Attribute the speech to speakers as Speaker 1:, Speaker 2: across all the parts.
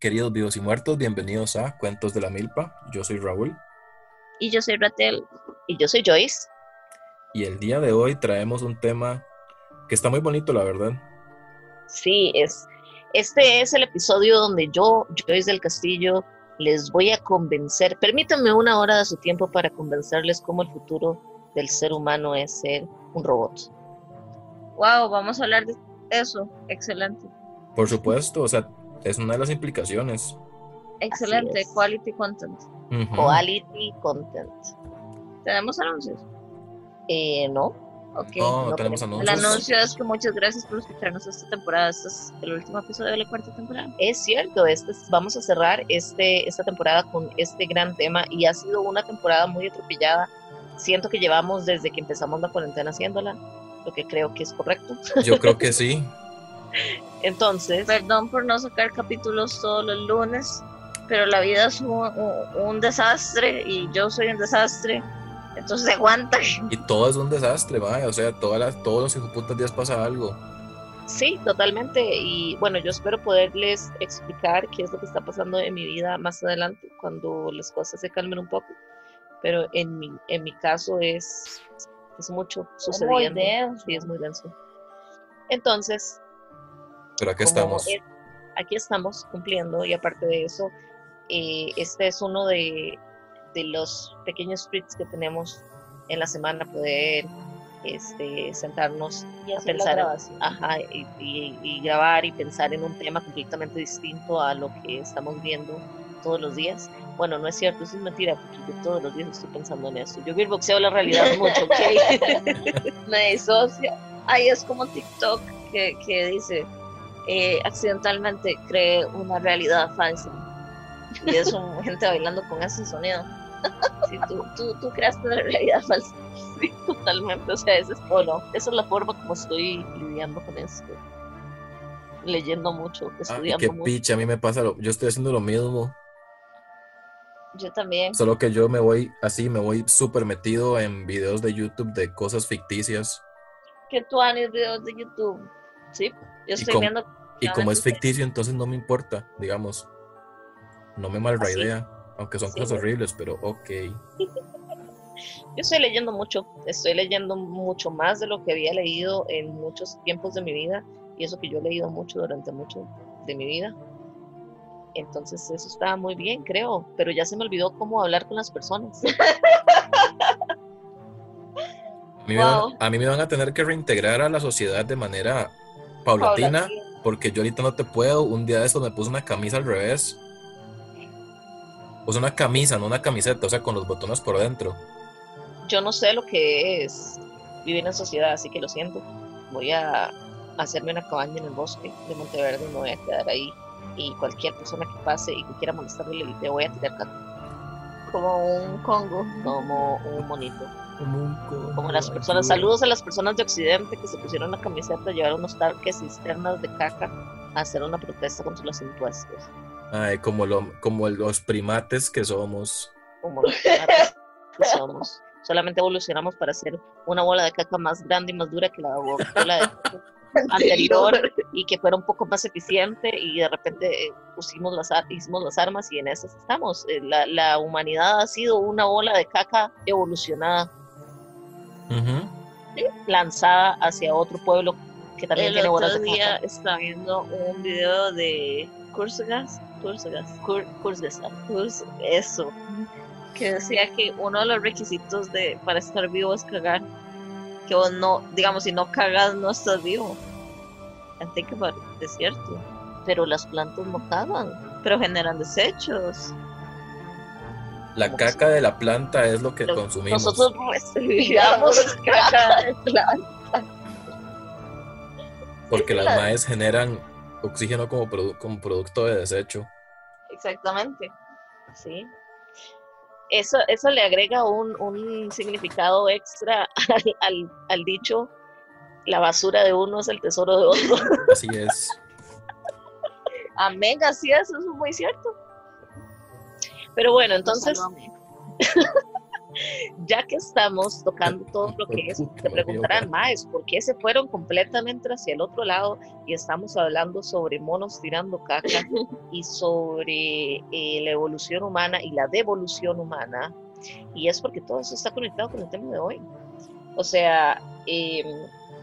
Speaker 1: queridos vivos y muertos, bienvenidos a Cuentos de la Milpa. Yo soy Raúl.
Speaker 2: Y yo soy Ratel.
Speaker 3: Y yo soy Joyce.
Speaker 1: Y el día de hoy traemos un tema que está muy bonito, la verdad.
Speaker 3: Sí, es, este es el episodio donde yo, Joyce del Castillo, les voy a convencer. Permítanme una hora de su tiempo para convencerles cómo el futuro del ser humano es ser un robot.
Speaker 2: Wow, vamos a hablar de eso. Excelente.
Speaker 1: Por supuesto, o sea, es una de las implicaciones.
Speaker 2: Excelente, quality content.
Speaker 3: Quality content.
Speaker 2: ¿Tenemos anuncios?
Speaker 3: Eh, no.
Speaker 1: Okay, no, tenemos anuncios.
Speaker 2: El anuncio es que muchas gracias por escucharnos esta temporada. Este es el último episodio de la cuarta temporada.
Speaker 3: Es cierto, este vamos a cerrar este, esta temporada con este gran tema y ha sido una temporada muy atropellada. Siento que llevamos desde que empezamos la cuarentena haciéndola, lo que creo que es correcto.
Speaker 1: Yo creo que sí.
Speaker 3: Entonces.
Speaker 2: Perdón por no sacar capítulos todos los lunes, pero la vida es un, desastre y yo soy un desastre. Entonces aguanta.
Speaker 1: Y todo es un desastre, vaya. O sea, todas las, todos los putas días pasa algo.
Speaker 3: Sí, totalmente. Y bueno, yo espero poderles explicar qué es lo que está pasando en mi vida más adelante, cuando las cosas se calmen un poco. Pero en mi, en mi caso es, es mucho sucediendo. Sí, es muy denso. Entonces,
Speaker 1: pero aquí estamos.
Speaker 3: aquí estamos cumpliendo y aparte de eso, eh, este es uno de, de, los pequeños treats que tenemos en la semana, poder este, sentarnos
Speaker 2: y a pensar
Speaker 3: ajá, y, y, grabar y pensar en un tema completamente distinto a lo que estamos viendo todos los días. Bueno, no es cierto, eso es mentira, porque yo todos los días estoy pensando en eso. Yo boxeo la realidad mucho, ¿ok?
Speaker 2: Me disocio. Ahí es como TikTok que, que dice, eh, accidentalmente cree una realidad falsa. Y es un, gente bailando con ese sonido. Sí, tú, tú, tú creaste una realidad falsa.
Speaker 3: Sí, totalmente. O sea, ese es, no, esa es la forma como estoy lidiando con esto. Leyendo mucho, ah, estudiando
Speaker 1: ah, qué picha, a mí me pasa, lo, yo estoy haciendo lo mismo.
Speaker 2: Yo también.
Speaker 1: Solo que yo me voy así, me voy súper metido en videos de YouTube de cosas ficticias.
Speaker 2: ¿Qué tú haces videos de YouTube? Sí, yo estoy viendo
Speaker 1: y como es ficticio, entonces no me importa, digamos. No me malra idea, aunque son cosas horribles, pero ok.
Speaker 3: Yo estoy leyendo mucho, estoy leyendo mucho más de lo que había leído en muchos tiempos de mi vida, y eso que yo he leído mucho durante mucho de mi vida. Entonces eso está muy bien, creo, pero ya se me olvidó cómo hablar con las personas.
Speaker 1: A mí, me van a tener que reintegrar a la sociedad de manera paulatina porque yo ahorita no te puedo. Un día de esto me puse una camisa al revés. Puse una camisa, no una camiseta, o sea, con los botones por dentro.
Speaker 3: Yo no sé lo que es vivir en sociedad, así que lo siento. Voy a hacerme una cabaña en el bosque de Monteverde, me voy a quedar ahí. Y cualquier persona que pase y que quiera molestarme, le voy a tirar
Speaker 2: Como un congo.
Speaker 3: Como un monito. Como las personas, saludos a las personas de Occidente que se pusieron la camiseta, llevaron unos tanques cisternas de caca a hacer una protesta contra los impuestos.
Speaker 1: Ay, como, lo, como los primates que somos.
Speaker 3: Como los primates que somos. Solamente evolucionamos para hacer una bola de caca más grande y más dura que la bola de caca anterior y que fuera un poco más eficiente y de repente eh, pusimos las, hicimos las armas y en esas estamos. Eh, la, la humanidad ha sido una bola de caca evolucionada lanzada hacia otro pueblo que también tiene
Speaker 2: bolas de día estaba viendo un video de Kurzgas, Kurzgas, Kurzgas, eso, que decía que uno de los requisitos de para estar vivo es cagar. Que vos no, digamos, si no cagas, no estás vivo. que es cierto.
Speaker 3: Pero las plantas no cagan.
Speaker 2: Pero generan desechos.
Speaker 1: La caca de la planta es lo que consumimos.
Speaker 2: Nosotros recibíamos caca de planta.
Speaker 1: Porque las maes generan oxígeno como, como producto de desecho.
Speaker 2: Exactamente. Sí.
Speaker 3: Eso, eso le agrega un, un significado extra al, al, dicho, la basura de uno es el tesoro de otro.
Speaker 1: Así es.
Speaker 2: Amén, así es, eso es muy cierto.
Speaker 3: Pero bueno, entonces... ya que estamos tocando todo lo que es, te preguntarán más, ¿por qué se fueron completamente hacia el otro lado? Y estamos hablando sobre monos tirando caca y sobre eh, la evolución humana y la devolución humana. Y es porque todo eso está conectado con el tema de hoy. O sea, em,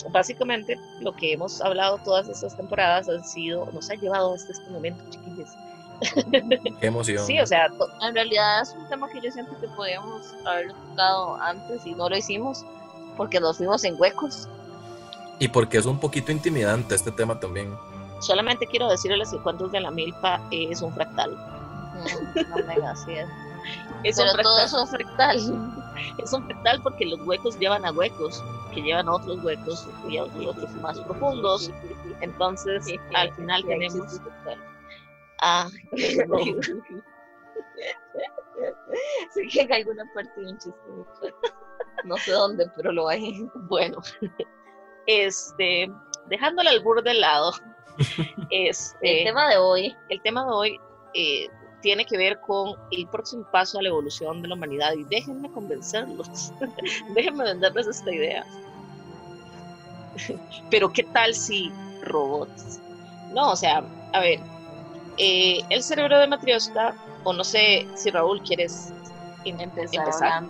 Speaker 3: básicamente lo que hemos hablado todas estas temporadas han sido, nos ha llevado hasta este momento, chiquillos
Speaker 1: Qué emoción.
Speaker 2: Sí, o sea, en realidad es un tema que yo siento que podíamos haber tocado antes y no lo hicimos porque nos fuimos en huecos.
Speaker 1: Y porque es un poquito intimidante este tema también.
Speaker 3: Solamente quiero decirles que cuántos de la milpa es un fractal.
Speaker 2: Mm, mega, así es.
Speaker 3: es Pero todo es un fractal. Es un fractal porque los huecos llevan a huecos, que llevan a otros huecos y a otros más profundos. Entonces, al final tenemos Ah,
Speaker 2: sé que en alguna parte de un chiste. No sé dónde, pero lo hay.
Speaker 3: Bueno, este, dejando el albur de lado, este,
Speaker 2: el tema de hoy,
Speaker 3: el tema de hoy eh, tiene que ver con el próximo paso a la evolución de la humanidad y déjenme convencerlos, déjenme venderles esta idea. Pero qué tal si robots? No, o sea, a ver, eh, el cerebro de Matrioska, o no sé si Raúl quieres empezar.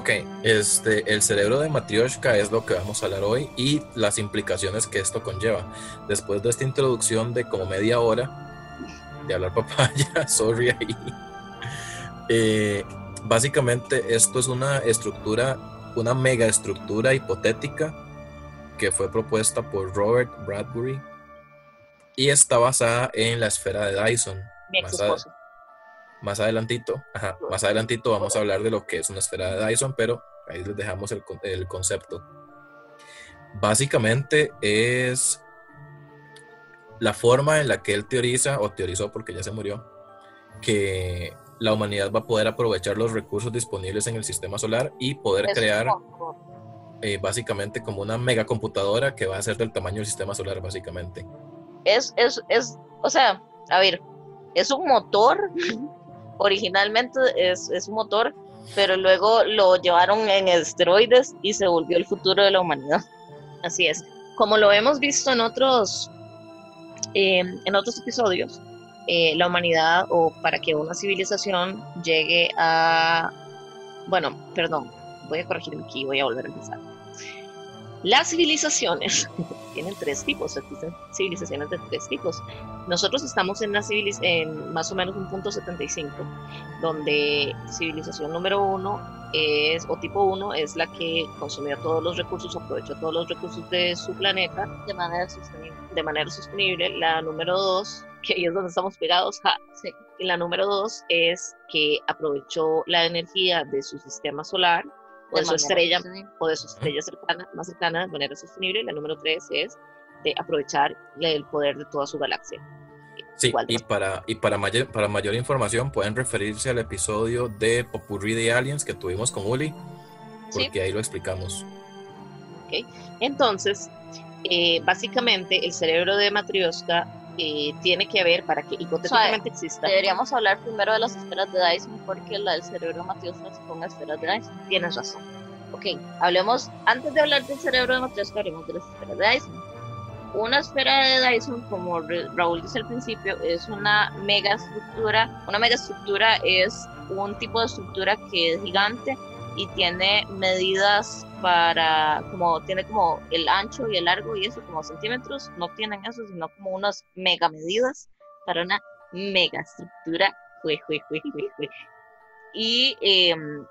Speaker 1: Ok, este, el cerebro de Matrioshka es lo que vamos a hablar hoy y las implicaciones que esto conlleva. Después de esta introducción de como media hora de hablar papaya, sorry ahí. Eh, básicamente esto es una estructura, una mega estructura hipotética que fue propuesta por Robert Bradbury y está basada en la esfera de Dyson. más, adelantito, más adelantito vamos a hablar de lo que es una esfera de Dyson, pero ahí les dejamos el, el concepto. Básicamente es la forma en la que él teoriza, o teorizó porque ya se murió, que la humanidad va a poder aprovechar los recursos disponibles en el sistema solar y poder crear eh, básicamente como una megacomputadora que va a ser del tamaño del sistema solar, básicamente
Speaker 2: es, es, es, o sea, a ver, es un motor, originalmente es, es un motor, pero luego lo llevaron en esteroides y se volvió el futuro de la humanidad.
Speaker 3: Así es. Como lo hemos visto en otros, eh, en otros episodios, eh, la humanidad o para que una civilización llegue a, bueno, perdón, voy a corregirme aquí, voy a volver a empezar las civilizaciones tienen tres tipos, existen civilizaciones de tres tipos. Nosotros estamos en, una en más o menos un punto 75, donde civilización número uno es, o tipo uno, es la que consumió todos los recursos, aprovechó todos los recursos de su planeta
Speaker 2: de manera sostenible.
Speaker 3: De manera sostenible. La número dos, que ahí es donde estamos pegados, sí. y la número dos es que aprovechó la energía de su sistema solar o de, su estrella o de su estrella cercana, más cercana de manera sostenible. La número tres es de aprovechar el poder de toda su galaxia.
Speaker 1: Sí, y para, y para, mayor, para mayor información pueden referirse al episodio de Popurrí de Aliens que tuvimos con Uli, porque ahí lo explicamos.
Speaker 3: Okay. Entonces, eh, básicamente el cerebro de Matrioska eh, tiene que haber para que hipotéticamente exista.
Speaker 2: Deberíamos hablar primero de las esferas de Dyson porque la del cerebro de Matrioska son esferas de Dyson.
Speaker 3: Tienes razón.
Speaker 2: Ok, hablemos, antes de hablar del cerebro de Matrioska, hablemos de las esferas de Dyson. Una esfera de Dyson, como Raúl dice al principio, es una mega estructura. Una mega estructura es un tipo de estructura que es gigante y tiene medidas para, como tiene como el ancho y el largo y eso como centímetros, no tienen eso, sino como unas mega medidas para una mega estructura. Y em,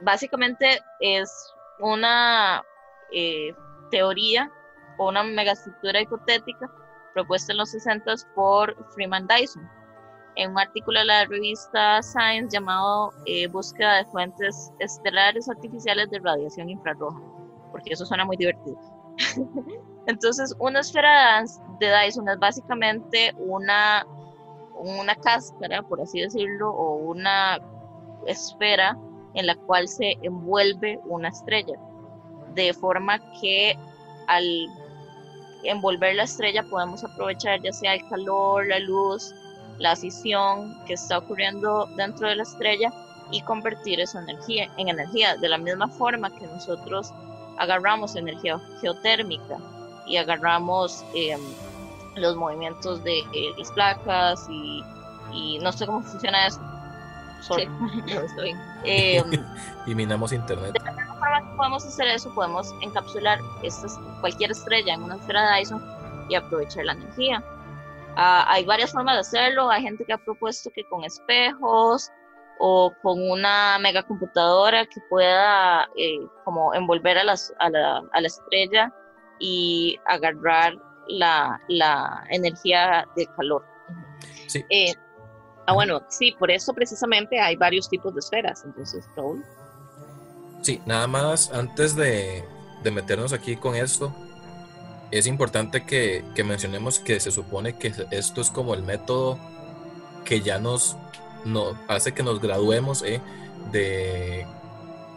Speaker 2: básicamente es una eh, teoría o una megaestructura hipotética propuesta en los 60 por Freeman Dyson en un artículo de la revista Science llamado eh, Búsqueda de fuentes estelares artificiales de radiación infrarroja, porque eso suena muy divertido. Entonces, una esfera de Dyson es básicamente una, una cáscara, por así decirlo, o una esfera en la cual se envuelve una estrella, de forma que al envolver la estrella podemos aprovechar ya sea el calor, la luz, la fisión que está ocurriendo dentro de la estrella
Speaker 3: y convertir esa energía en energía de la misma forma que nosotros agarramos energía geotérmica y agarramos em, los movimientos de eh, las placas y, y, no sé cómo funciona eso.
Speaker 1: Em, y minamos internet.
Speaker 3: De la misma forma que podemos hacer eso, podemos encapsular estas, cualquier estrella en una esfera de Dyson y aprovechar la energía. Ah, hay varias formas de hacerlo. Hay gente que ha propuesto que con espejos o con una megacomputadora que pueda eh, como envolver a, las, a, la, a, la, estrella y agarrar la, la energía de calor.
Speaker 1: Sí.
Speaker 3: Eh, ah, bueno, sí, por eso precisamente hay varios tipos de esferas. Entonces, Raúl.
Speaker 1: Sí, nada más antes de, de meternos aquí con esto, es importante que, mencionemos que se supone que esto es como el método que ya nos, no, hace que nos graduemos eh, de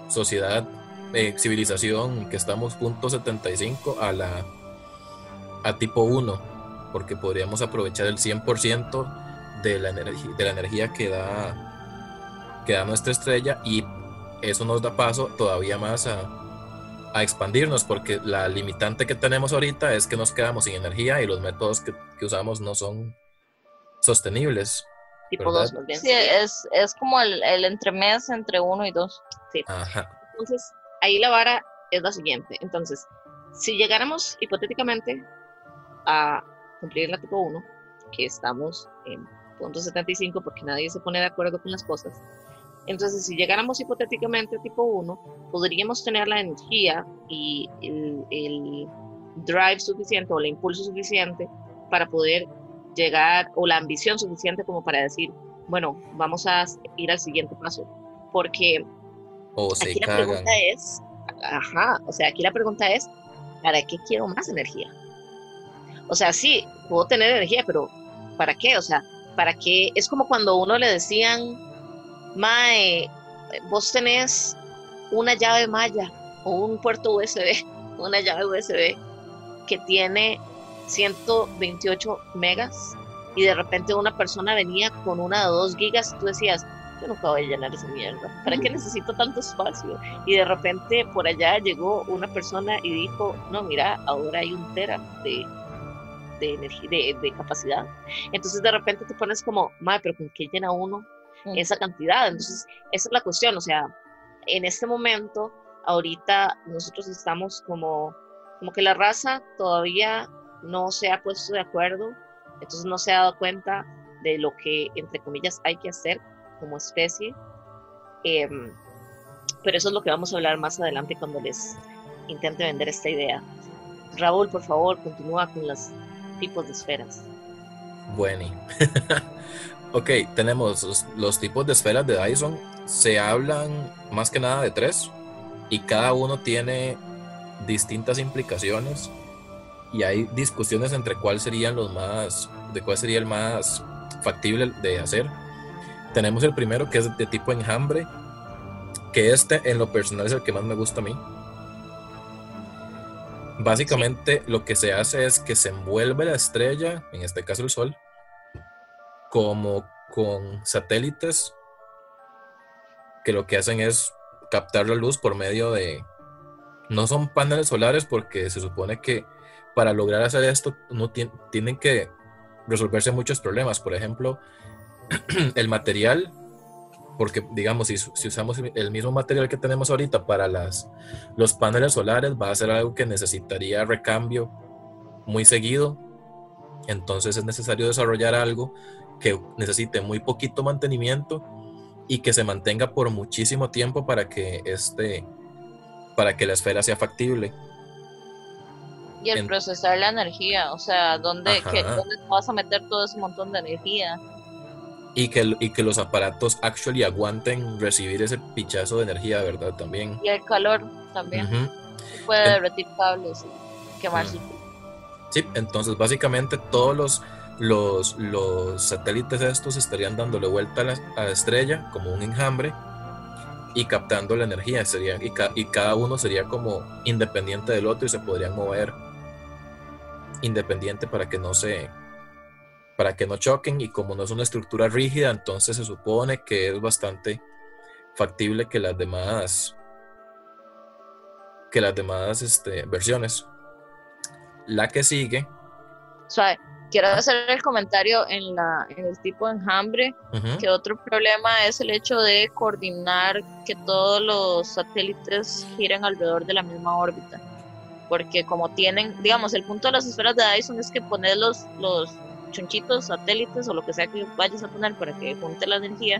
Speaker 1: sociedad, eh, civilización, que estamos punto 75 a la a tipo 1, porque podríamos aprovechar el 100% de la, de la energía que da, que da nuestra estrella y eso nos da paso todavía más a, a expandirnos porque la limitante que tenemos ahorita es que nos quedamos sin energía y los métodos que, que usamos no son sostenibles.
Speaker 3: Tipo 2, Sí, es, es como el, el entremés entre 1 y 2. Sí.
Speaker 1: Ajá.
Speaker 3: Entonces, ahí la vara es la siguiente. Entonces, si llegáramos hipotéticamente a cumplir la tipo 1, que estamos en punto 75 porque nadie se pone de acuerdo con las cosas, entonces, si llegáramos hipotéticamente a tipo 1, podríamos tener la energía y el, drive suficiente o el impulso suficiente para poder llegar, o la ambición suficiente como para decir, bueno, vamos a ir al siguiente paso. Porque aquí la pregunta es, ajá, o sea, aquí la pregunta es, ¿para qué quiero más energía? O sea, sí, puedo tener energía, pero ¿para qué? O sea, ¿para qué? Es como cuando uno le decían Mae, vos tenés una llave Maya o un puerto USB, una llave USB que tiene 128 megas y de repente una persona venía con una de 2 gigas y tú decías, yo nunca voy a llenar esa mierda, ¿para qué necesito tanto espacio? Y de repente por allá llegó una persona y dijo, no, mira, ahora hay un tera de, de, energía, de, de capacidad. Entonces de repente te pones como, madre, pero ¿con qué llena uno esa cantidad. Entonces, esa es la cuestión, o sea, en este momento, ahorita nosotros estamos como, como que la raza todavía no se ha puesto de acuerdo, entonces no se ha dado cuenta de lo que, entre comillas, hay que hacer como especie. Em, pero eso es lo que vamos a hablar más adelante cuando les intente vender esta idea. Raúl, por favor, continúa con los tipos de esferas.
Speaker 1: Bueno, Ok, tenemos los, tipos de esferas de Dyson. Se hablan más que nada de tres y cada uno tiene distintas implicaciones y hay discusiones entre cuál serían los más, de cuál sería el más factible de hacer. Tenemos el primero que es de tipo enjambre, que este en lo personal es el que más me gusta a mí. Básicamente lo que se hace es que se envuelve la estrella, en este caso el Sol, como con satélites que lo que hacen es captar la luz por medio de... No son paneles solares porque se supone que para lograr hacer esto no tienen que resolverse muchos problemas. Por ejemplo, el material, porque digamos, si, si, usamos el mismo material que tenemos ahorita para las, los paneles solares, va a ser algo que necesitaría recambio muy seguido. Entonces es necesario desarrollar algo que necesite muy poquito mantenimiento y que se mantenga por muchísimo tiempo para que este para que la esfera sea factible.
Speaker 3: Y el procesar la energía, o sea, ¿dónde, ¿dónde vas a meter todo ese montón de energía?
Speaker 1: Y que, y que los aparatos actually aguanten recibir ese pichazo de energía, ¿verdad? También.
Speaker 3: Y el calor también. Puede derretir cables y quemarse.
Speaker 1: Sí, entonces básicamente todos los los, los satélites estos estarían dándole vuelta a la, estrella como un enjambre y captando la energía. Sería, y, cada uno sería como independiente del otro y se podrían mover independiente para que no se para que no choquen y como no es una estructura rígida entonces se supone que es bastante factible que las demás que las demás este, versiones. La que sigue.
Speaker 2: Quiero hacer el comentario en, la, en el tipo de enjambre, que otro problema es el hecho de coordinar que todos los satélites giren alrededor de la misma órbita. Porque como tienen, digamos, el punto de las esferas de Dyson es que poner los, los chunchitos, satélites o lo que sea que vayas a poner para que junte la energía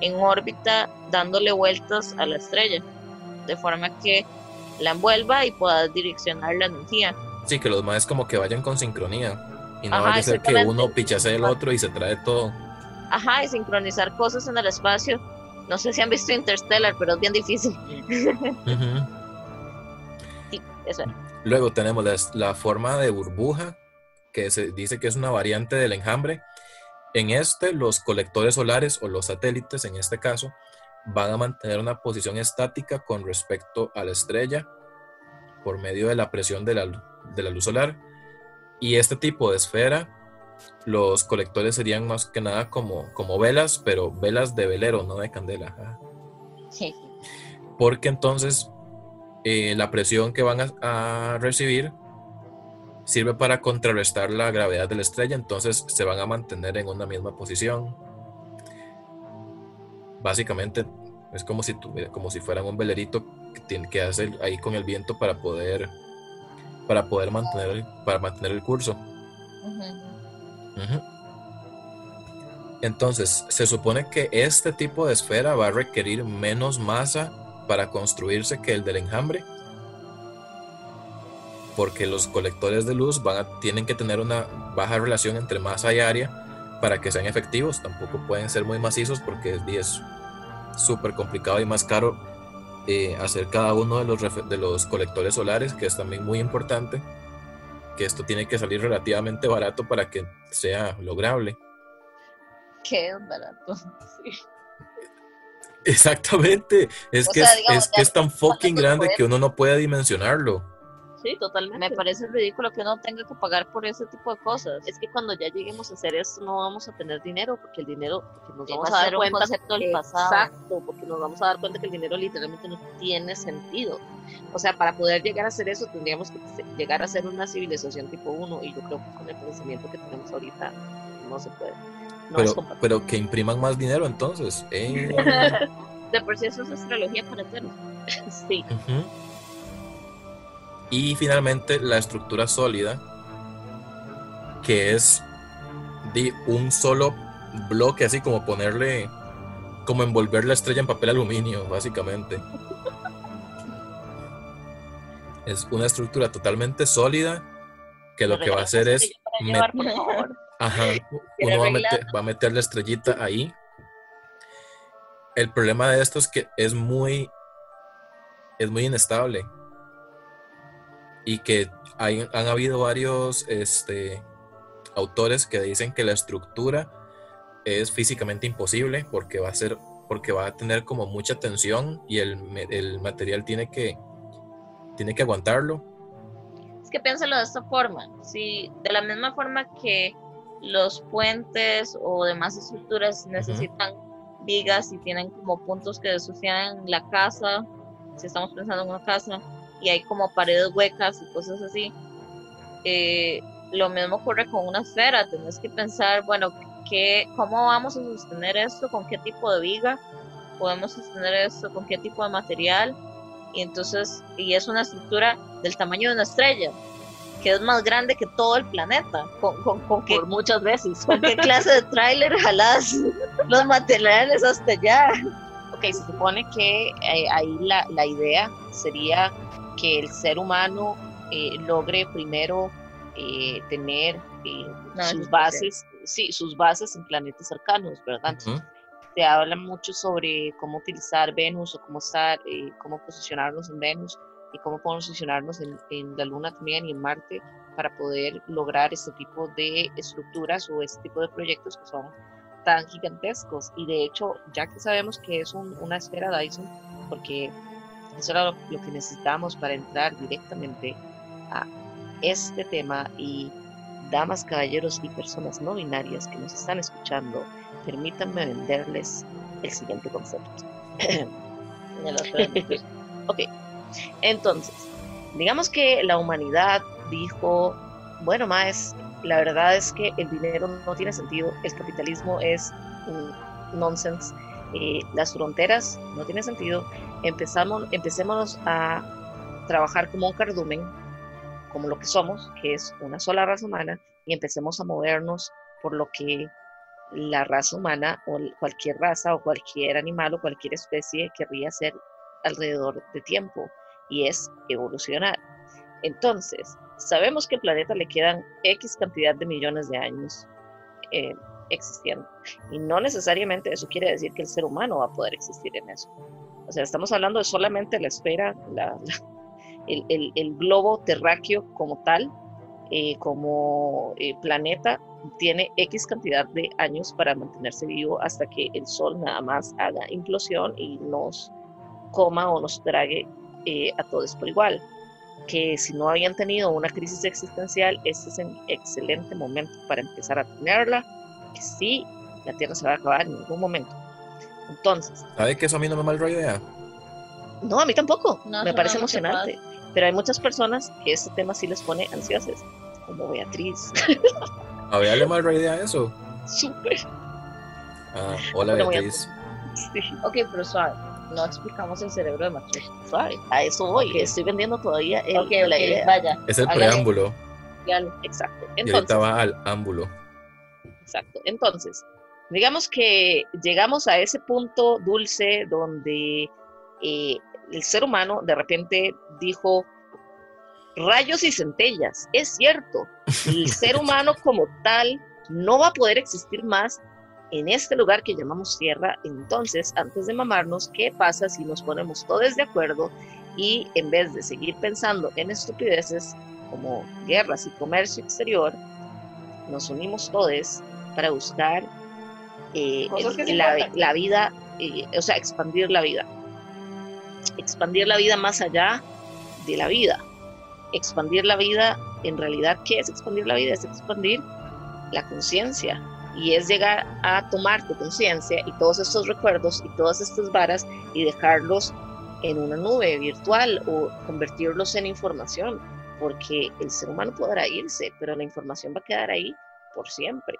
Speaker 2: en órbita dándole vueltas a la estrella, de forma que la envuelva y puedas direccionar la energía.
Speaker 1: Sí, que los más como que vayan con sincronía y no vaya a ser que uno pichase el otro y se trae todo.
Speaker 2: Ajá, y sincronizar cosas en el espacio. No sé si han visto Interstellar, pero es bien difícil. sí, eso era.
Speaker 1: Luego tenemos la forma de burbuja, que se dice que es una variante del enjambre. En este, los colectores solares o los satélites, en este caso, van a mantener una posición estática con respecto a la estrella por medio de la presión de la, de la luz solar. Y este tipo de esfera, los colectores serían más que nada como, como velas, pero velas de velero, no de candela. Sí. Porque entonces eh, la presión que van a recibir sirve para contrarrestar la gravedad de la estrella, entonces se van a mantener en una misma posición. Básicamente es como si, como si fueran un velerito que tiene que hacer ahí con el viento para poder, para poder mantener, para mantener el curso. Entonces, se supone que este tipo de esfera va a requerir menos masa para construirse que el del enjambre porque los colectores de luz van tienen que tener una baja relación entre masa y área para que sean efectivos. Tampoco pueden ser muy macizos porque es súper complicado y más caro eh, hacer cada uno de los, de los colectores solares, que es también muy importante, que esto tiene que salir relativamente barato para que sea lograble.
Speaker 2: ¿Qué es barato?
Speaker 1: Exactamente, es, que, es, que es tan fucking grande que uno no puede dimensionarlo.
Speaker 2: Sí, totalmente. Me parece ridículo que uno tenga que pagar por ese tipo de cosas. Es que cuando ya lleguemos a hacer eso no vamos a tener dinero, porque el dinero, porque nos vamos a, dar cuenta del pasado. Exacto, porque nos vamos a dar cuenta que el dinero literalmente no tiene sentido. O sea, para poder llegar a hacer eso tendríamos que llegar a ser una civilización tipo 1 y yo creo que con el pensamiento que tenemos ahorita no se puede.
Speaker 1: pero, pero que impriman más dinero entonces. Eh.
Speaker 2: de por sí eso es astrología para hacerlo. sí.
Speaker 1: Y finalmente la estructura sólida, que es de un solo bloque, así como ponerle, como envolver la estrella en papel aluminio, básicamente. Es una estructura totalmente sólida que lo que va a hacer es... Ajá, uno va a, meter, va a meter la estrellita ahí. El problema de esto es que es muy, es muy inestable y que hay, han habido varios este, autores que dicen que la estructura es físicamente imposible porque va a ser porque va a tener como mucha tensión y el, el material tiene que tiene que aguantarlo.
Speaker 2: Es que piénsalo de esta forma, si de la misma forma que los puentes o demás estructuras necesitan vigas y tienen como puntos que sostienen la casa, si estamos pensando en una casa, y hay como paredes huecas y cosas así. Eh, lo mismo ocurre con una esfera, tenés que pensar, bueno, ¿qué, ¿cómo vamos a sostener esto? ¿Con qué tipo de viga? ¿Podemos sostener esto? ¿Con qué tipo de material? Y entonces, y es una estructura del tamaño de una estrella, que es más grande que todo el planeta. ¿Con, con, con
Speaker 3: Por muchas veces.
Speaker 2: ¿Con qué clase de tráiler jalás los materiales hasta allá?
Speaker 3: Ok, se supone que eh, ahí la, la idea sería que el ser humano eh, logre primero eh, tener eh, sus bases, sí, sus bases en planetas cercanos, ¿verdad? Se habla mucho sobre cómo utilizar Venus o cómo estar, cómo posicionarnos en Venus y cómo posicionarnos en, en, la Luna también y en Marte para poder lograr este tipo de estructuras o este tipo de proyectos que son tan gigantescos. Y de hecho, ya que sabemos que es una esfera Dyson, porque eso era lo, que necesitamos para entrar directamente a este tema y damas, caballeros y personas no binarias que nos están escuchando, permítanme venderles el siguiente concepto. ok, entonces, digamos que la humanidad dijo, bueno, más, la verdad es que el dinero no tiene sentido, el capitalismo es nonsense, eh, las fronteras no tienen sentido, empezamos, empecemos a trabajar como un cardumen, como lo que somos, que es una sola raza humana, y empecemos a movernos por lo que la raza humana o cualquier raza o cualquier animal o cualquier especie querría hacer alrededor de tiempo, y es evolucionar. Entonces, sabemos que al planeta le quedan X cantidad de millones de años eh, existiendo. Y no necesariamente eso quiere decir que el ser humano va a poder existir en eso. O sea, estamos hablando de solamente la esfera, la, el, el, globo terráqueo como tal, eh, como eh, planeta, tiene X cantidad de años para mantenerse vivo hasta que el Sol nada más haga implosión y nos coma o nos trague eh, a todos por igual. Que si no habían tenido una crisis existencial, este es un excelente momento para empezar a tenerla, que sí, la Tierra se va a acabar en algún momento. Entonces.
Speaker 1: ¿Sabe que eso a mí no me mal idea?
Speaker 3: No, a mí tampoco. me parece emocionante. Pero hay muchas personas que este tema sí les pone ansiosas, como Beatriz.
Speaker 1: ¿A Bea le mal idea eso?
Speaker 3: Súper.
Speaker 1: Ah, hola Beatriz.
Speaker 2: Sí. Ok, pero suave. No explicamos el cerebro de Matriz.
Speaker 3: Suave. A eso voy. Estoy vendiendo todavía el,
Speaker 2: okay, la idea. Vaya.
Speaker 1: Es el preámbulo.
Speaker 3: Exacto.
Speaker 1: Entonces, y ahorita va al ámbulo.
Speaker 3: Exacto. Entonces, digamos que llegamos a ese punto dulce donde eh, el ser humano de repente dijo, rayos y centellas, es cierto, el ser humano como tal no va a poder existir más en este lugar que llamamos tierra, entonces antes de mamarnos, ¿qué pasa si nos ponemos todos de acuerdo y en vez de seguir pensando en estupideces como guerras y comercio exterior, nos unimos todos para buscar eh, la, vida, eh, o sea, expandir la vida? expandir la vida más allá de la vida. Expandir la vida, en realidad, ¿qué es expandir la vida? Es expandir la conciencia y es llegar a tomar tu conciencia y todos estos recuerdos y todas estas varas y dejarlos en una nube virtual o convertirlos en información, porque el ser humano podrá irse, pero la información va a quedar ahí por siempre.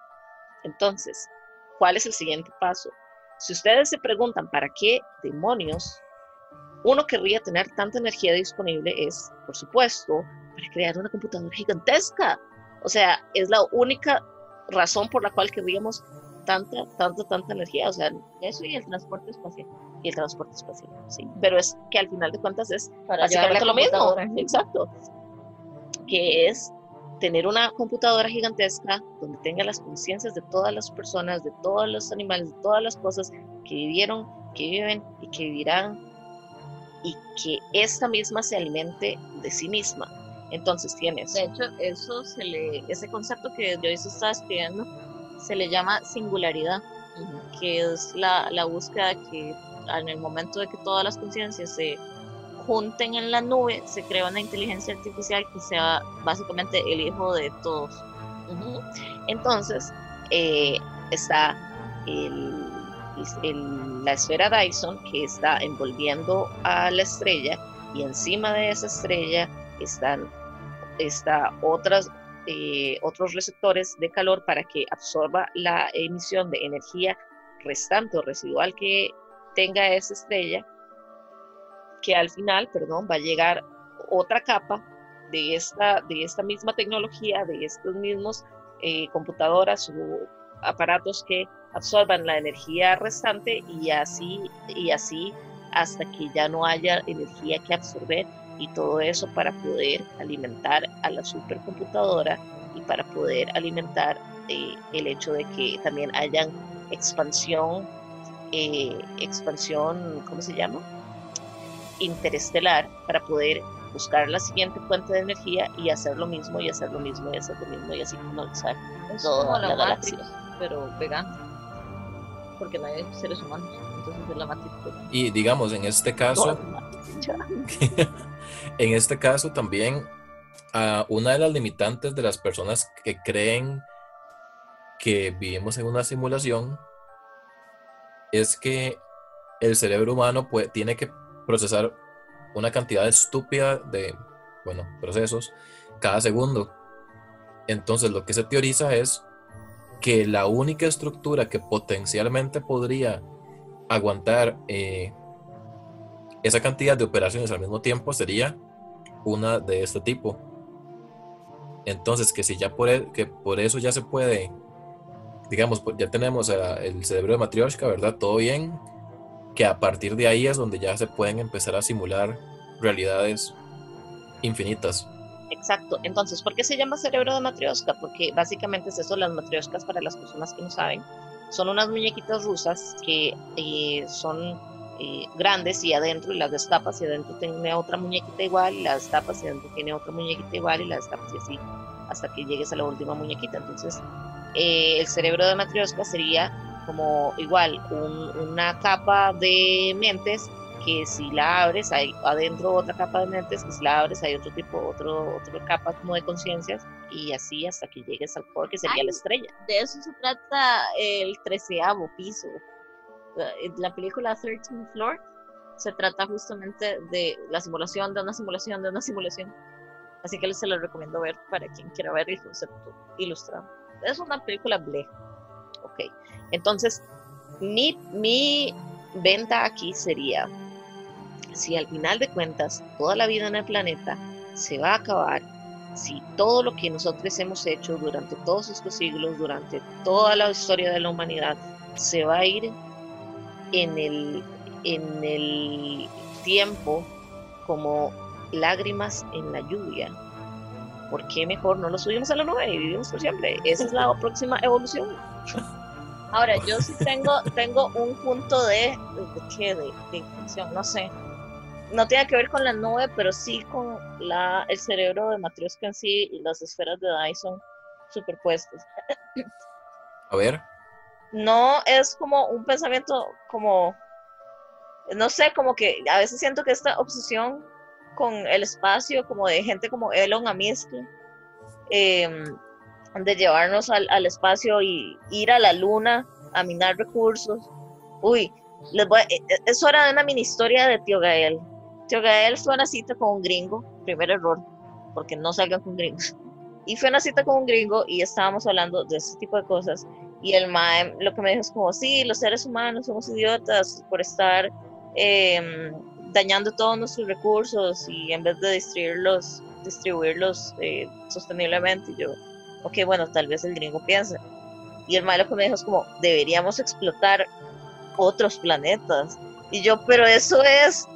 Speaker 3: Entonces, ¿cuál es el siguiente paso? Si ustedes se preguntan para qué demonios uno querría tener tanta energía disponible es, por supuesto, para crear una computadora gigantesca. O sea, es la única razón por la cual querríamos tanta, tanta, tanta energía. O sea, eso y el transporte espacial. Y el transporte espacial, sí. Pero es que al final de cuentas es para básicamente lo mismo. Exacto. Que es tener una computadora gigantesca donde tenga las conciencias de todas las personas, de todos los animales, de todas las cosas que vivieron, que viven y que vivirán y que esta misma se alimente de sí misma. Entonces tienes.
Speaker 2: De hecho, eso se le, ese concepto que Joyce está escribiendo se le llama singularidad, que es la, la búsqueda que en el momento de que todas las conciencias se junten en la nube, se crea una inteligencia artificial que sea básicamente el hijo de todos.
Speaker 3: Entonces, eh, está el la esfera Dyson que está envolviendo a la estrella y encima de esa estrella están está otras, eh, otros receptores de calor para que absorba la emisión de energía restante o residual que tenga esa estrella, que al final, perdón, va a llegar otra capa de esta, de esta misma tecnología, de estos mismos eh, computadoras o aparatos que absorban la energía restante y así, y así hasta que ya no haya energía que absorber y todo eso para poder alimentar a la supercomputadora y para poder alimentar eh, el hecho de que también hayan expansión, eh, expansión, ¿cómo se llama? Interestelar para poder buscar la siguiente fuente de energía y hacer lo mismo y hacer lo mismo y hacer lo mismo y así finalizar toda la, la galaxia.
Speaker 2: Pero vegano porque no hay seres humanos. Entonces es la matriz.
Speaker 1: Y digamos, en este caso, en este caso también, uh, una de las limitantes de las personas que creen que vivimos en una simulación es que el cerebro humano puede, tiene que procesar una cantidad estúpida de, bueno, procesos cada segundo. Entonces lo que se teoriza es que la única estructura que potencialmente podría aguantar eh, esa cantidad de operaciones al mismo tiempo sería una de este tipo. Entonces, que si ya por, e, que por eso ya se puede, digamos, ya tenemos el cerebro de Matryoshka, ¿verdad? Todo bien, que a partir de ahí es donde ya se pueden empezar a simular realidades infinitas.
Speaker 3: Exacto. Entonces, ¿por qué se llama cerebro de matrioska? Porque básicamente es eso, las matrioscas, para las personas que no saben, son unas muñequitas rusas que eh, son eh, grandes y adentro y las destapas y adentro tiene otra muñequita igual y las destapas y adentro tiene otra muñequita igual y las destapas y así hasta que llegues a la última muñequita. Entonces, eh, el cerebro de matrioska sería como igual una capa de mentes que si la abres hay adentro otra capa de mentes, que si la abres hay otro tipo, otro, otra capa como de conciencias y así hasta que llegues al core que sería la estrella.
Speaker 2: De eso se trata el treceavo piso. La película 13 Floor se trata justamente de la simulación de una simulación de una simulación. Así que les se lo recomiendo ver para quien quiera ver el concepto ilustrado. Es una película bleja. Ok. Entonces, mi, mi venta aquí sería si al final de cuentas toda la vida en el planeta se va a acabar, si todo lo que nosotros hemos hecho durante todos estos siglos, durante toda la historia de la humanidad, se va a ir en el, en el tiempo como lágrimas en la lluvia, ¿por qué mejor no lo subimos a la nube y vivimos por siempre? Esa es la próxima evolución. Ahora, yo sí tengo, tengo un punto de, de, ¿qué? de, de, no sé, no tiene que ver con la nube, pero sí con la, el cerebro de Matryoshka en sí y las esferas de Dyson superpuestas.
Speaker 1: A ver.
Speaker 2: No es como un pensamiento como, no sé, como que a veces siento que esta obsesión con el espacio, como de gente como Elon Musk, eh, de llevarnos al, al, espacio y ir a la luna a minar recursos. Uy, les voy, e, e, es hora de una mini historia de Tío Gael. Tío Gael fue a una cita con un gringo, primer error, porque no salgan con gringos. Y fue a una cita con un gringo y estábamos hablando de ese tipo de cosas. Y el mae lo que me dijo es como, sí, los seres humanos somos idiotas por estar eh, dañando todos nuestros recursos y en vez de distribuirlos, distribuirlos eh, sosteniblemente. Y yo, ok, bueno, tal vez el gringo piensa. Y el mae lo que me dijo es como, deberíamos explotar otros planetas. Y yo, pero eso es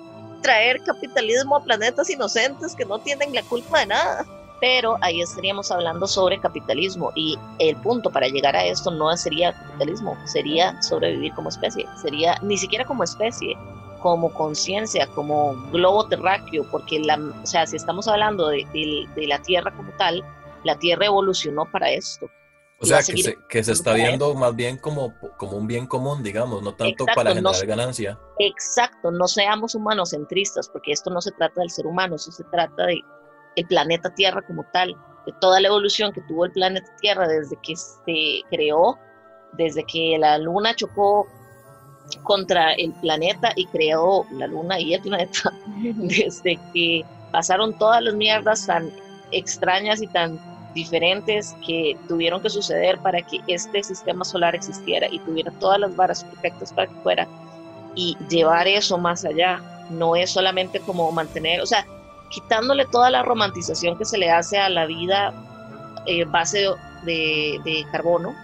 Speaker 2: traer capitalismo a planetas inocentes que no tienen la culpa de nada.
Speaker 3: Pero ahí estaríamos hablando sobre capitalismo y el punto para llegar a esto no sería capitalismo, sería sobrevivir como especie, sería ni siquiera como especie, como conciencia, como globo terráqueo, porque la, o sea, si estamos hablando de la Tierra como tal, la Tierra evolucionó para esto.
Speaker 1: O sea, que se, que se, está viendo más bien como, como un bien común, digamos, no tanto exacto, para generar no, ganancia.
Speaker 3: Exacto, no seamos humanocentristas, porque esto no se trata del ser humano, eso se trata de el planeta Tierra como tal, de toda la evolución que tuvo el planeta Tierra desde que se creó, desde que la luna chocó contra el planeta y creó la luna y el planeta, desde que pasaron todas las mierdas tan extrañas y tan diferentes que tuvieron que suceder para que este sistema solar existiera y tuviera todas las varas perfectas para que fuera y llevar eso más allá. No es solamente como mantener, o sea, quitándole toda la romantización que se le hace a la vida eh, base de, de carbono,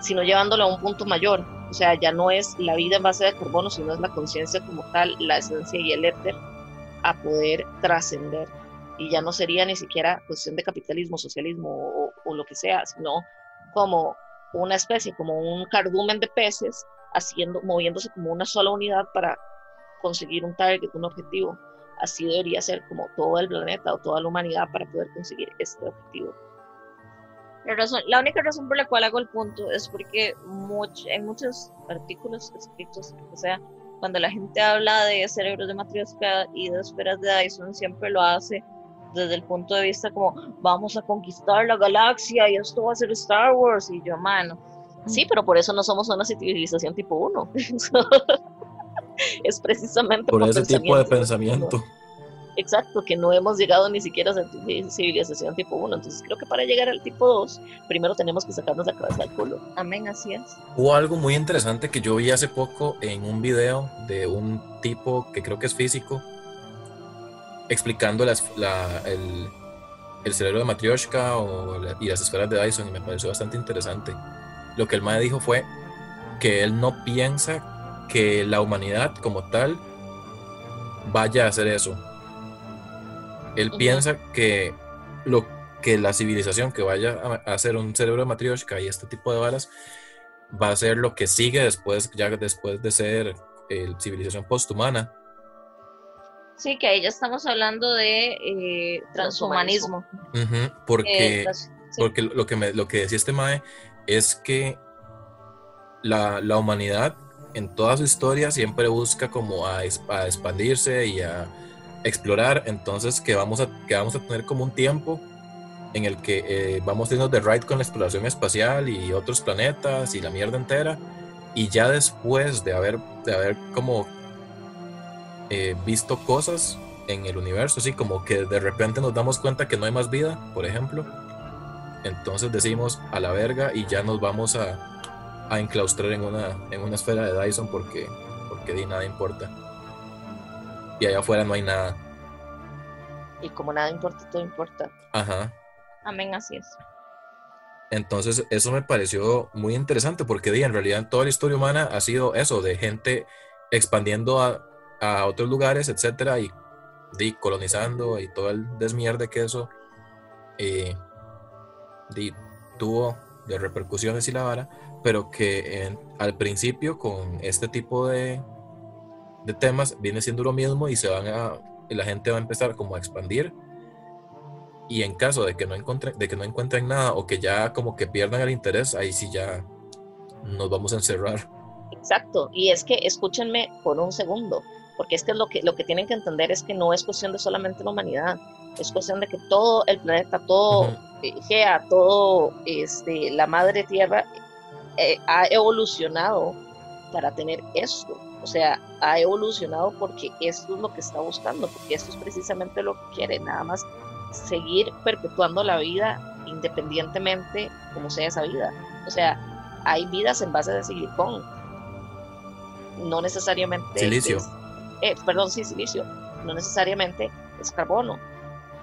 Speaker 3: sino llevándolo a un punto mayor. O sea, ya no es la vida en base de carbono, sino es la conciencia como tal, la esencia y el éter a poder trascender y ya no sería ni siquiera cuestión de capitalismo, socialismo o, o, lo que sea, sino como una especie, como un cardumen de peces haciendo, moviéndose como una sola unidad para conseguir un target, un objetivo. Así debería ser como todo el planeta o toda la humanidad para poder conseguir este objetivo.
Speaker 2: La, razón, la única razón por la cual hago el punto es porque much, en muchos artículos escritos, o sea, cuando la gente habla de cerebros de matrioshka y de esferas de Dyson, siempre lo hace desde el punto de vista como vamos a conquistar la galaxia y esto va a ser Star Wars y yo, mano,
Speaker 3: Sí, pero por eso no somos una civilización tipo 1. es precisamente
Speaker 1: por, ese tipo de pensamiento.
Speaker 3: Exacto, que no hemos llegado ni siquiera a ser civilización tipo 1. Entonces creo que para llegar al tipo 2, primero tenemos que sacarnos la cabeza del culo. Amén, así es.
Speaker 1: Hubo algo muy interesante que yo vi hace poco en un video de un tipo que creo que es físico, explicando las, el, el, cerebro de Matryoshka o y las esferas de Dyson, y me pareció bastante interesante. Lo que el MAE dijo fue que él no piensa que la humanidad como tal vaya a hacer eso él piensa que lo que la civilización que vaya a hacer un cerebro de Matryoshka y este tipo de balas va a ser lo que sigue después, ya después de ser eh, civilización posthumana.
Speaker 3: Sí, que ahí ya estamos hablando de eh, transhumanismo.
Speaker 1: porque eh, porque lo que, me, lo que decía este Mae es que la, la, humanidad en toda su historia siempre busca como a, a expandirse y a explorar, entonces que vamos a, que vamos a tener como un tiempo en el que eh, vamos a irnos de ride con la exploración espacial y otros planetas y la mierda entera, y ya después de haber, de haber como eh, visto cosas en el universo, así como que de repente nos damos cuenta que no hay más vida, por ejemplo, entonces decimos a la verga y ya nos vamos a, a enclaustrar en una, en una esfera de Dyson porque, porque di nada importa y allá afuera no hay nada.
Speaker 3: Y como nada importa, todo importa.
Speaker 1: Ajá.
Speaker 3: Amén, así es.
Speaker 1: Entonces, eso me pareció muy interesante porque en realidad toda la historia humana ha sido eso, de gente expandiendo a, a otros lugares, etcétera, y, y, colonizando y todo el desmierde que eso eh, tuvo de repercusiones y la vara, pero que al principio con este tipo de, de temas viene siendo lo mismo y se van a y la gente va a empezar como a expandir. Y en caso de que no encuentren de que no encuentren nada o que ya como que pierdan el interés ahí sí ya nos vamos a encerrar.
Speaker 3: Exacto. Y es que escúchenme por un segundo porque es que lo que lo que tienen que entender es que no es cuestión de solamente la humanidad es cuestión de que todo el planeta todo Gea todo este la madre tierra eh, ha evolucionado para tener esto o sea, ha evolucionado porque esto es lo que está buscando, porque esto es precisamente lo que quiere, nada más seguir perpetuando la vida independientemente como sea esa vida. O sea, hay vidas en base de silicón, no necesariamente...
Speaker 1: Silicio.
Speaker 3: Eh, perdón, sí, silicio, no necesariamente es carbono.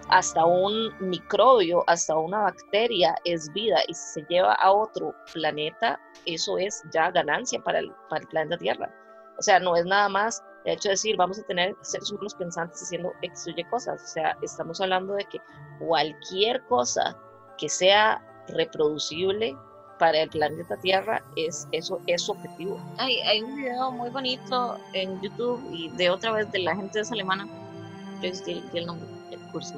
Speaker 3: Hasta un microbio, hasta una bacteria es vida y si se lleva a otro planeta, eso es ya ganancia para el, para el planeta Tierra. O sea, no es nada más el hecho de decir, vamos a tener seres humanos pensantes haciendo X cosas. O sea, estamos hablando de que cualquier cosa que sea reproducible para el planeta Tierra es eso es su objetivo. Hay, hay un video muy bonito en YouTube y de otra vez de la gente es alemana, yo el nombre, el curso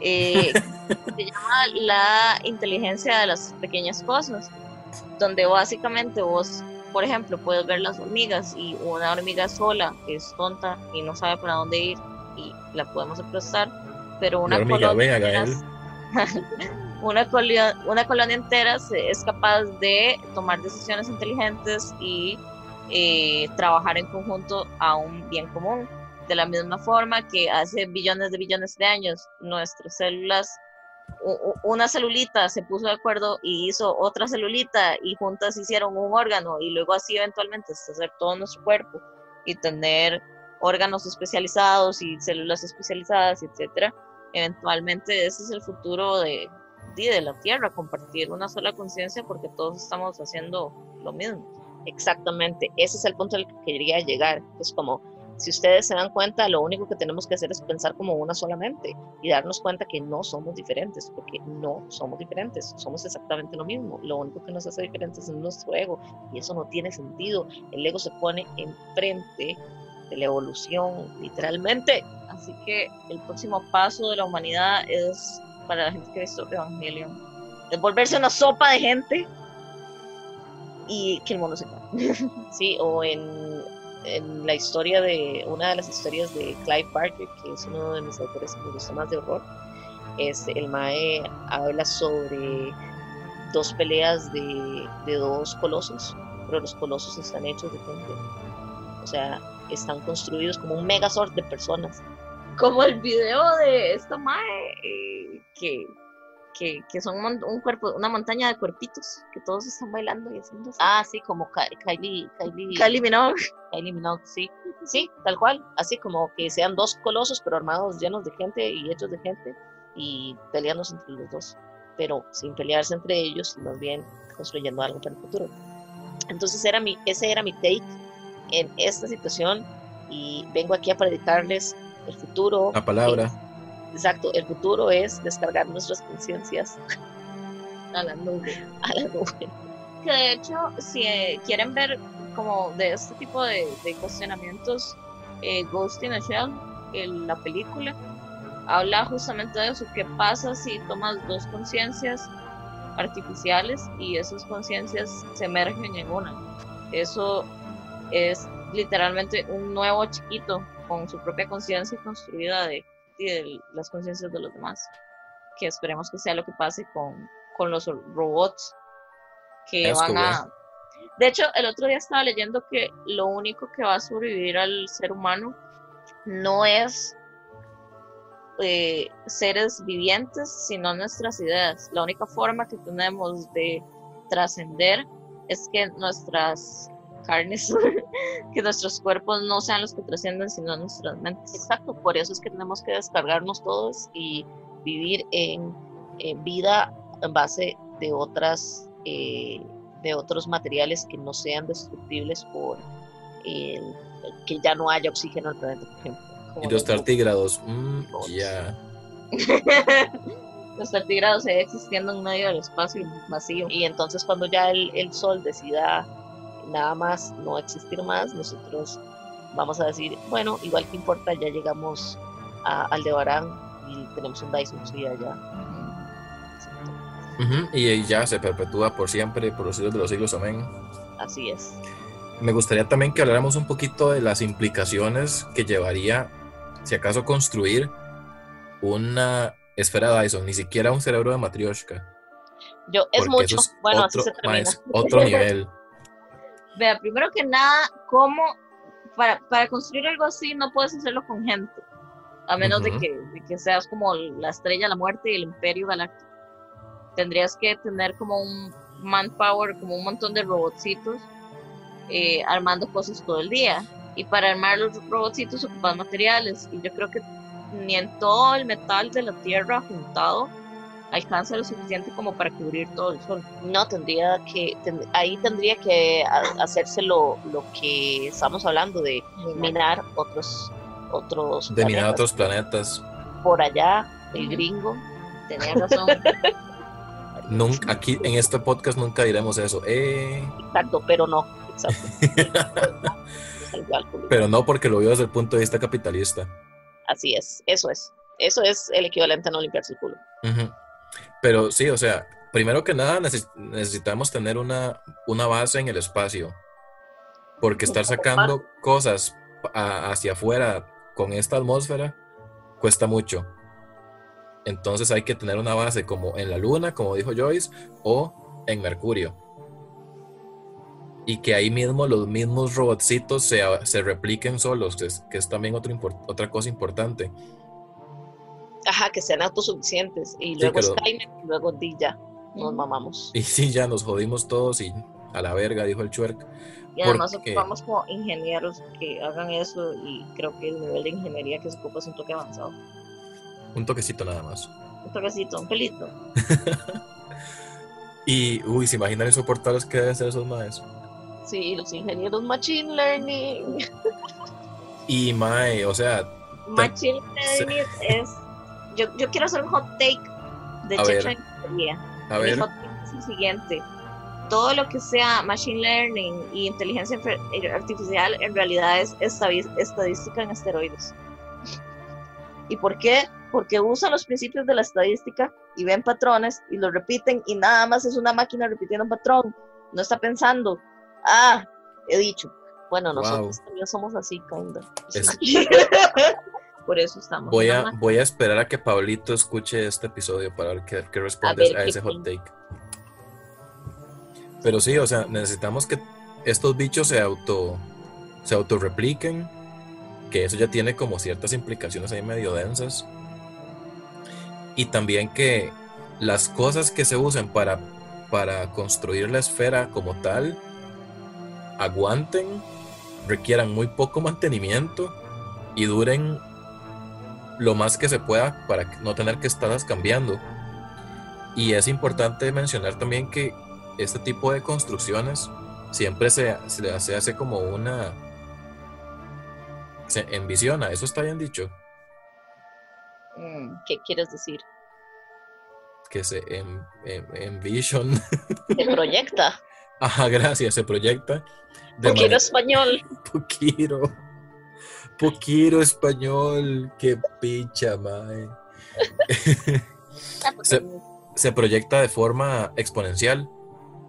Speaker 3: eh, se llama La inteligencia de las pequeñas cosas, donde básicamente vos por ejemplo, puedes ver las hormigas y una hormiga sola es tonta y no sabe para dónde ir y la podemos aplastar, pero una, colonia, una, colonia, una colonia entera es capaz de tomar decisiones inteligentes y eh, trabajar en conjunto a un bien común. De la misma forma que hace billones de billones de años nuestras células una celulita se puso de acuerdo y hizo otra celulita y juntas hicieron un órgano y luego así eventualmente hacer todo nuestro cuerpo y tener órganos especializados y células especializadas, etcétera. Eventualmente ese es el futuro de, de la Tierra, compartir una sola conciencia porque todos estamos haciendo lo mismo. Exactamente, ese es el punto al que quería llegar. Es como si ustedes se dan cuenta, lo único que tenemos que hacer es pensar como una solamente y darnos cuenta que no somos diferentes, porque no somos diferentes, somos exactamente lo mismo. Lo único que nos hace diferentes es nuestro ego y eso no tiene sentido. El ego se pone enfrente de la evolución, literalmente. Así que el próximo paso de la humanidad es, para la gente que ha visto Evangelion, es volverse una sopa de gente y que el mundo se cae. sí, o en en la historia de, una de las historias de Clive Barker, que es uno de mis autores que me gusta más de horror, es el Mae habla sobre dos peleas de, de dos colosos, pero los colosos están hechos de gente. O sea, están construidos como un megazord de personas.
Speaker 2: Como el video de esta mae eh, que, que, que, son un cuerpo, una montaña de cuerpitos que todos están bailando y haciendo así.
Speaker 3: Ah, sí, como Kylie, Kylie,
Speaker 2: Kylie Minogue.
Speaker 3: Kylie Minogue, sí. Sí, tal cual. Así como que sean dos colosos, pero armados llenos de gente y hechos de gente y peleándose entre los dos, pero sin pelearse entre ellos, sino bien construyendo algo para el futuro. Entonces era mi, ese era mi take en esta situación y vengo aquí a predicarles el futuro.
Speaker 1: La palabra.
Speaker 3: exacto, el futuro es descargar nuestras conciencias
Speaker 2: a la nube.
Speaker 3: A la nube.
Speaker 2: Que de hecho, si eh, quieren ver como de este tipo de, de cuestionamientos, eh, Ghost in a Shell, la película, habla justamente de eso, qué pasa si tomas dos conciencias artificiales y esas conciencias se emergen en una. Eso es literalmente un nuevo chiquito con su propia conciencia construida de, de, las conciencias de los demás. Que esperemos que sea lo que pase con, con los robots que van a... De hecho, el otro día estaba leyendo que lo único que va a sobrevivir al ser humano no es eh, seres vivientes, sino nuestras ideas. La única forma que tenemos de trascender es que nuestras carnes, que nuestros cuerpos no sean los que trascienden, sino nuestras mentes.
Speaker 3: Exacto, por eso es que tenemos que descargarnos todos y vivir en, vida en base de otras eh, de otros materiales que no sean destructibles por el, que ya no haya oxígeno en el planeta, por ejemplo.
Speaker 1: Y los tartígrados, mm, ya.
Speaker 2: los tartígrados se existiendo en medio del espacio vacío.
Speaker 3: Y entonces cuando ya el, el, sol decida nada más no existir más, nosotros vamos a decir, bueno, igual que importa, ya llegamos a Aldebarán y tenemos un Dyson sí allá.
Speaker 1: Uh -huh. Y ya se perpetúa por siempre, por los siglos de los siglos, amén.
Speaker 3: Así es.
Speaker 1: Me gustaría también que habláramos un poquito de las implicaciones que llevaría si acaso construir una esfera Dyson, ni siquiera un cerebro de Matryoshka.
Speaker 3: Yo, es mucho.
Speaker 1: Es
Speaker 3: bueno,
Speaker 1: otro,
Speaker 3: así se termina.
Speaker 1: Otro nivel.
Speaker 2: Vea, primero que nada, ¿cómo para, para, construir algo así no puedes hacerlo con gente? A menos uh -huh. de, que, de, que, seas como la estrella, la muerte y el imperio galáctico. Tendrías que tener como un manpower, como un montón de robotcitos eh, armando cosas todo el día y para armar los robotcitos ocupas materiales y yo creo que ni en todo el metal de la tierra juntado alcanza lo suficiente como para cubrir todo el sol.
Speaker 3: No, tendría que, ten, ahí tendría que hacerse lo, lo, que estamos hablando de minar otros otros
Speaker 1: de planetas. minar otros planetas.
Speaker 3: Por allá, el gringo, tenía razón.
Speaker 1: nunca, aquí en este podcast nunca diremos eso. Eh.
Speaker 3: Exacto, pero no. Exacto.
Speaker 1: Pero no porque lo vio desde el punto de vista capitalista.
Speaker 3: Así es, eso es. Eso es el equivalente a no limpiarse el culo.
Speaker 1: Uh -huh. Pero sí, o sea, primero que nada necesitamos tener una, una base en el espacio. Porque estar sacando cosas a, hacia afuera con esta atmósfera cuesta mucho. Entonces hay que tener una base como en la Luna, como dijo Joyce, o en Mercurio y que ahí mismo los mismos robotcitos se, se repliquen solos, que es, que es también otro otra cosa importante.
Speaker 3: Ajá, que sean autosuficientes y luego sí, Skynet y luego di ya, nos mamamos.
Speaker 1: Y sí, ya nos jodimos todos y a la verga, dijo el Chuerk.
Speaker 2: Y además porque... ocupamos como ingenieros que hagan eso y creo que el nivel de ingeniería que se ocupa es un toque avanzado.
Speaker 1: Un toquecito nada más.
Speaker 2: Un toquecito, un pelito.
Speaker 1: y, uy, ¿se imaginan insoportables que deben ser esos maestros?
Speaker 3: Sí, los ingenieros Machine Learning.
Speaker 1: Y Mae, o sea.
Speaker 2: Machine Learning es. Yo, yo, quiero hacer un hot take de Checha Ingeniería.
Speaker 1: A ver.
Speaker 2: El hot take es el siguiente: todo lo que sea Machine Learning y inteligencia artificial en realidad es estadística en esteroides. ¿Y por qué? Porque usan los principios de la estadística y ven patrones y lo repiten y nada más es una máquina repitiendo un patrón. No está pensando, Ah, he dicho. Bueno, nosotros wow. también somos así, kinda. Es... Por eso estamos.
Speaker 1: Voy a, voy a esperar a que Pablito escuche este episodio para ver qué, qué respondes a, ver, a ese hot take. Pero sí, o sea, necesitamos que estos bichos se auto se autorrepliquen, que eso ya tiene como ciertas implicaciones ahí medio densas. Y también que las cosas que se usen para, para construir la esfera como tal aguanten, requieran muy poco mantenimiento y duren lo más que se pueda para no tener que estarlas cambiando. Y es importante mencionar también que este tipo de construcciones siempre se, se, hace como una... Se envisiona, ¿eso está bien dicho?
Speaker 3: Mm, ¿Qué quieres decir?
Speaker 1: Que se envision.
Speaker 3: Se proyecta.
Speaker 1: Ajá, gracias, se proyecta.
Speaker 3: Poquiro español.
Speaker 1: Poquiro. Poquiro español. Qué picha, mae. se, se proyecta de forma exponencial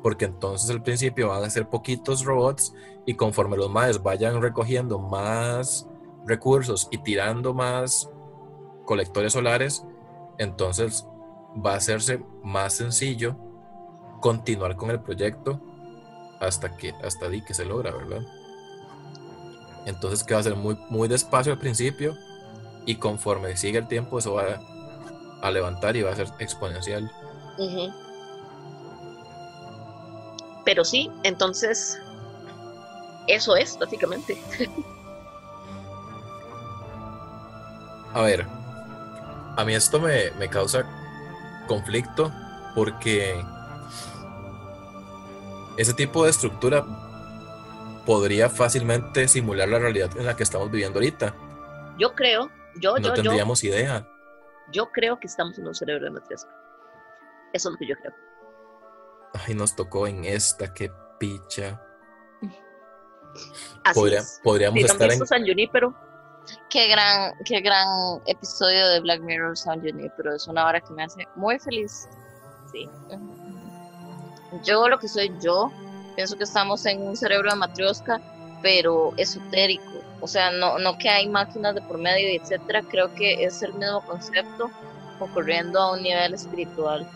Speaker 1: porque entonces al principio van a ser poquitos robots y conforme los maes vayan recogiendo más recursos y tirando más colectores solares, entonces va a hacerse más sencillo continuar con el proyecto hasta que hasta di que se logra, ¿verdad? Entonces que va a ser muy, muy despacio al principio y conforme sigue el tiempo eso va a, levantar y va a ser exponencial.
Speaker 3: Pero sí, entonces eso es básicamente.
Speaker 1: a ver, a mí esto me, me causa conflicto porque ese tipo de estructura podría fácilmente simular la realidad en la que estamos viviendo ahorita.
Speaker 3: Yo creo, yo,
Speaker 1: no tendríamos idea.
Speaker 3: Yo creo que estamos en un cerebro de matriz. Eso es lo que yo creo.
Speaker 1: Ay, nos tocó en esta, qué picha.
Speaker 3: Así
Speaker 1: Podríamos estar en.
Speaker 3: San Junipero. Qué gran, qué gran episodio de Black Mirror San Junipero. Es una hora que me hace muy feliz. Sí. Yo lo que soy yo, pienso que estamos en un cerebro de matriosca, pero esotérico. O sea, no, no que hay máquinas de por medio, etcétera. Creo que es el mismo concepto ocurriendo a un nivel espiritual.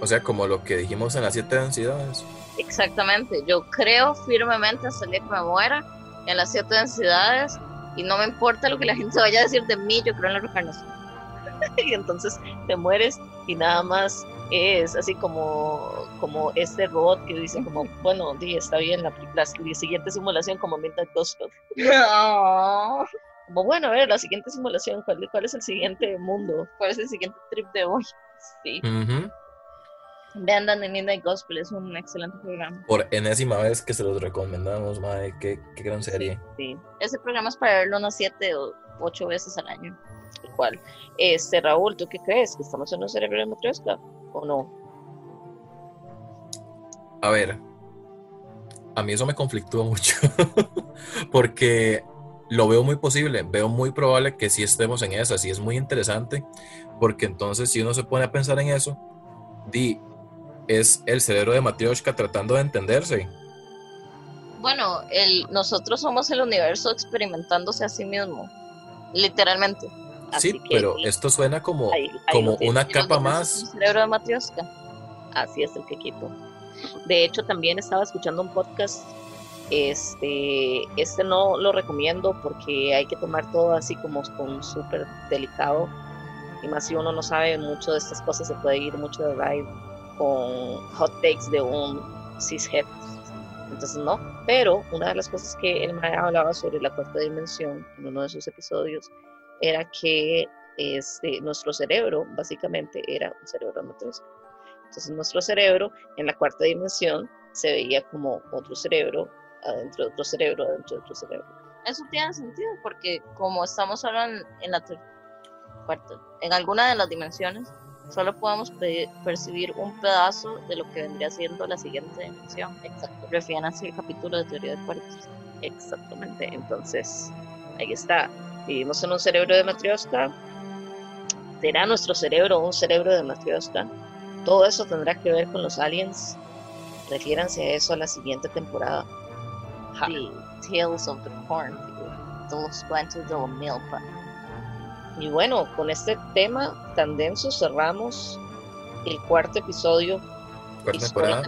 Speaker 1: O sea, como lo que dijimos en las siete densidades.
Speaker 3: Exactamente. Yo creo firmemente hasta el día que me muera en las siete densidades y no me importa lo que la gente vaya a decir de mí, yo creo en la reencarnación. y entonces te mueres y nada más es así como, como este robot que dice como, bueno, di, está bien, la, la, siguiente simulación como Midnight Gospel. No. Como, bueno, a ver, la siguiente simulación, ¿cuál, ¿cuál, es el siguiente mundo? ¿Cuál es el siguiente trip de hoy? Sí. Vean The Midnight Gospel, es un excelente programa.
Speaker 1: Por enésima vez que se los recomendamos, madre, qué, qué gran serie.
Speaker 3: Sí, ese programa es para verlo unas siete o ocho veces al año. Igual. Este, Raúl, ¿tú qué crees? ¿Que estamos en un cerebro de matriosca o no?
Speaker 1: A ver, a mí eso me conflictúa mucho, porque lo veo muy posible, veo muy probable que sí estemos en esa, sí es muy interesante, porque entonces si uno se pone a pensar en eso, di, es el cerebro de Matryoshka tratando de entenderse.
Speaker 3: Bueno, el, nosotros somos el universo experimentándose a sí mismo, literalmente.
Speaker 1: Sí, pero esto suena como, como una capa más.
Speaker 3: El cerebro de Matryoshka. Así es el que quito. De hecho, también estaba escuchando un podcast. Este, este no lo recomiendo porque hay que tomar todo así como con súper delicado. Y más si uno no sabe mucho de estas cosas, se puede ir mucho de ride con hot takes de un cishet. Entonces no, pero una de las cosas que él me hablaba sobre la cuarta dimensión en uno de sus episodios era que este, nuestro cerebro básicamente era un cerebro matriz. Entonces nuestro cerebro en la cuarta dimensión se veía como otro cerebro adentro de otro cerebro adentro de otro cerebro. Eso tiene sentido porque como estamos hablando en la cuarta, en alguna de las dimensiones, solo podemos percibir un pedazo de lo que vendría siendo la siguiente dimensión. Exacto. Refieren así el capítulo de teoría de cuerpos. Exactamente. Entonces, ahí está. Vivimos en un cerebro de matrioska. ¿Será nuestro cerebro un cerebro de matrioska? Todo eso tendrá que ver con los aliens. Refiéranse a eso a la siguiente temporada. The Tales of the Corn, los cuentos de milpa. Y bueno, con este tema tan denso cerramos el cuarto episodio
Speaker 1: Cuarta temporada.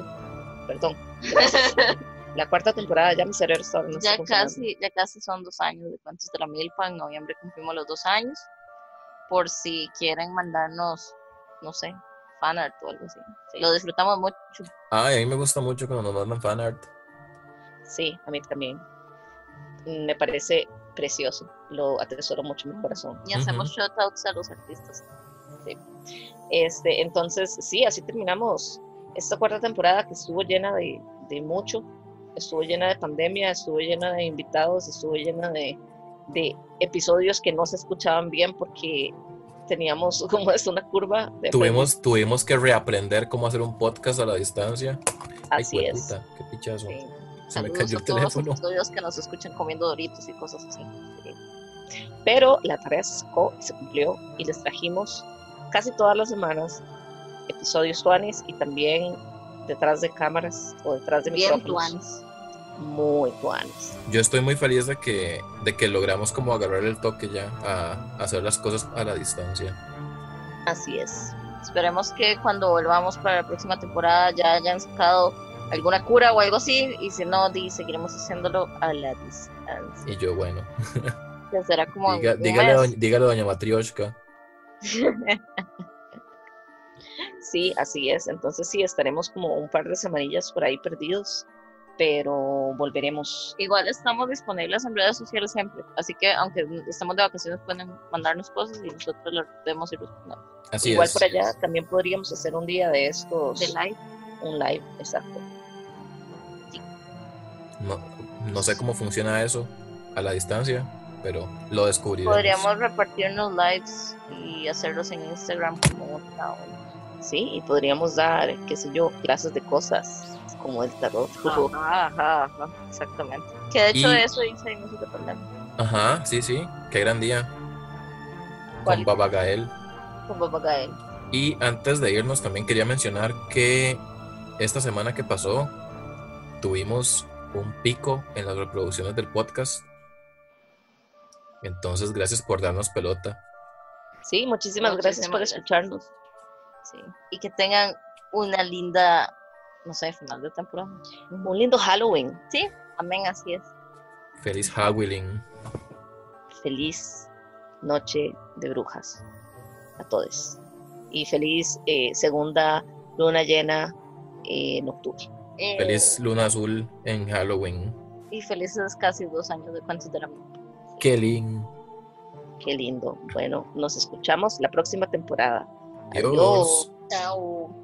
Speaker 3: Perdón. la cuarta temporada ya mi cerebro está no
Speaker 2: ya casi ya casi son dos años de Cuentos de la Milpa en noviembre cumplimos los dos años. Por si quieren mandarnos no sé fanart o algo así. Lo disfrutamos mucho.
Speaker 1: Ay a mí me gusta mucho cuando nos mandan fanart
Speaker 3: sí a mí también. Me parece precioso lo atesoro mucho en mi corazón.
Speaker 2: Y hacemos shoutouts a los artistas.
Speaker 3: Sí. Este entonces sí así terminamos esta cuarta temporada que estuvo llena de, de mucho estuvo llena de pandemia, estuvo llena de invitados, estuvo llena de, episodios que no se escuchaban bien porque teníamos como es una curva. De
Speaker 1: tuvimos, tuvimos que reaprender cómo hacer un podcast a la distancia.
Speaker 3: Así es.
Speaker 1: qué pichazo.
Speaker 3: Se me cayó el teléfono. Los episodios que nos escuchan comiendo doritos y cosas así. Pero la tarea se sacó y se cumplió y les trajimos casi todas las semanas episodios tuanis y también detrás de cámaras o detrás de
Speaker 2: Bien micrófonos.
Speaker 3: Muy tuanes.
Speaker 1: Yo estoy muy feliz de que, de que logramos como agarrar el toque ya a, hacer las cosas a la distancia.
Speaker 3: Así es.
Speaker 2: Esperemos que cuando volvamos para la próxima temporada ya hayan sacado alguna cura o algo así, y si no, seguiremos haciéndolo a la distancia.
Speaker 1: Y yo, bueno.
Speaker 2: será como.
Speaker 1: dígale, dígale, doña Matrioshka.
Speaker 3: Sí, así es. Entonces sí, estaremos como un par de semanillas por ahí perdidos, pero volveremos.
Speaker 2: Igual estamos disponibles en redes sociales siempre, así que aunque estemos de vacaciones pueden mandarnos cosas y nosotros las podemos ir respondiendo.
Speaker 1: Así
Speaker 3: Igual por allá también podríamos hacer un día de estos.
Speaker 2: De live.
Speaker 3: Un live, exacto.
Speaker 1: Sí. No, no sé cómo funciona eso a la distancia, pero lo descubriremos.
Speaker 2: Podríamos repartirnos lives y hacerlos en Instagram como una
Speaker 3: ¿sí? Y podríamos dar, qué sé yo, clases de cosas como el tarot.
Speaker 2: Ajá, ajá, ajá, exactamente. Que de hecho eso hice en ese problema.
Speaker 1: Ajá, sí, sí, qué gran día. Con Babagael.
Speaker 2: Con Babagael.
Speaker 1: Y antes de irnos también quería mencionar que esta semana que pasó tuvimos un pico en las reproducciones del podcast. Entonces, gracias por darnos pelota.
Speaker 3: Sí, muchísimas, gracias por escucharnos.
Speaker 2: Y que tengan una linda, no sé, final de temporada.
Speaker 3: Un lindo Halloween.
Speaker 2: Sí, amén, así es.
Speaker 1: Feliz Halloween.
Speaker 3: Feliz noche de brujas a todos. Y feliz eh, segunda luna llena eh, nocturna.
Speaker 1: Eh, feliz luna azul en Halloween.
Speaker 2: Y felices casi dos años de cuentos de la
Speaker 1: Qué lindo.
Speaker 3: Qué lindo. Bueno, nos escuchamos la próxima temporada.
Speaker 1: Adiós.
Speaker 2: Chao.